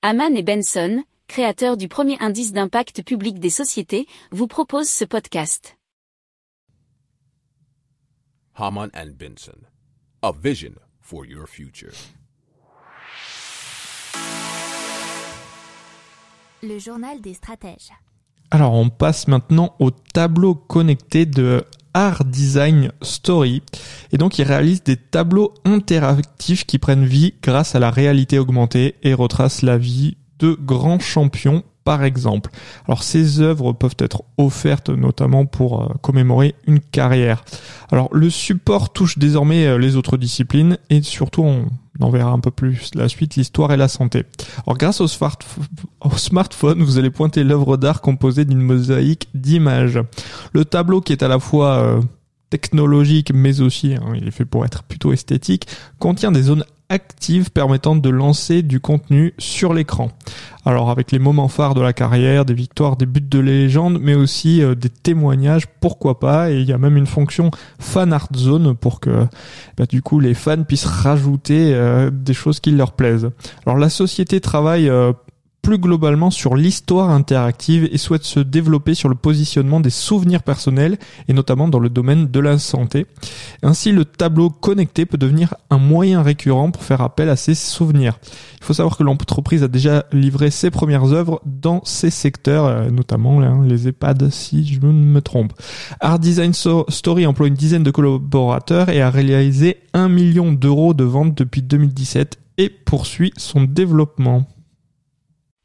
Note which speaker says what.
Speaker 1: Haman et Benson, créateurs du premier indice d'impact public des sociétés, vous proposent ce podcast.
Speaker 2: Haman and Benson, a vision for your future.
Speaker 3: Le journal des stratèges.
Speaker 4: Alors on passe maintenant au tableau connecté de Art Design Story. Et donc ils réalisent des tableaux interactifs qui prennent vie grâce à la réalité augmentée et retracent la vie de grands champions par exemple. Alors ces œuvres peuvent être offertes notamment pour euh, commémorer une carrière. Alors le support touche désormais euh, les autres disciplines et surtout on en verra un peu plus la suite, l'histoire et la santé. Alors grâce au, smartphone, vous allez pointer l'œuvre d'art composée d'une mosaïque d'images. Le tableau qui est à la fois euh, technologique mais aussi, hein, il est fait pour être plutôt esthétique, contient des zones active permettant de lancer du contenu sur l'écran. Alors avec les moments phares de la carrière, des victoires, des buts de légende, mais aussi euh, des témoignages, pourquoi pas. Et il y a même une fonction fan art zone pour que bah, du coup les fans puissent rajouter euh, des choses qui leur plaisent. Alors la société travaille euh, plus globalement sur l'histoire interactive et souhaite se développer sur le positionnement des souvenirs personnels et notamment dans le domaine de la santé. Ainsi, le tableau connecté peut devenir un moyen récurrent pour faire appel à ces souvenirs. Il faut savoir que l'entreprise a déjà livré ses premières œuvres dans ces secteurs, euh, notamment hein, les EHPAD si je ne me trompe. Art Design Story emploie une dizaine de collaborateurs et a réalisé un million d'euros de ventes depuis 2017 et poursuit son développement.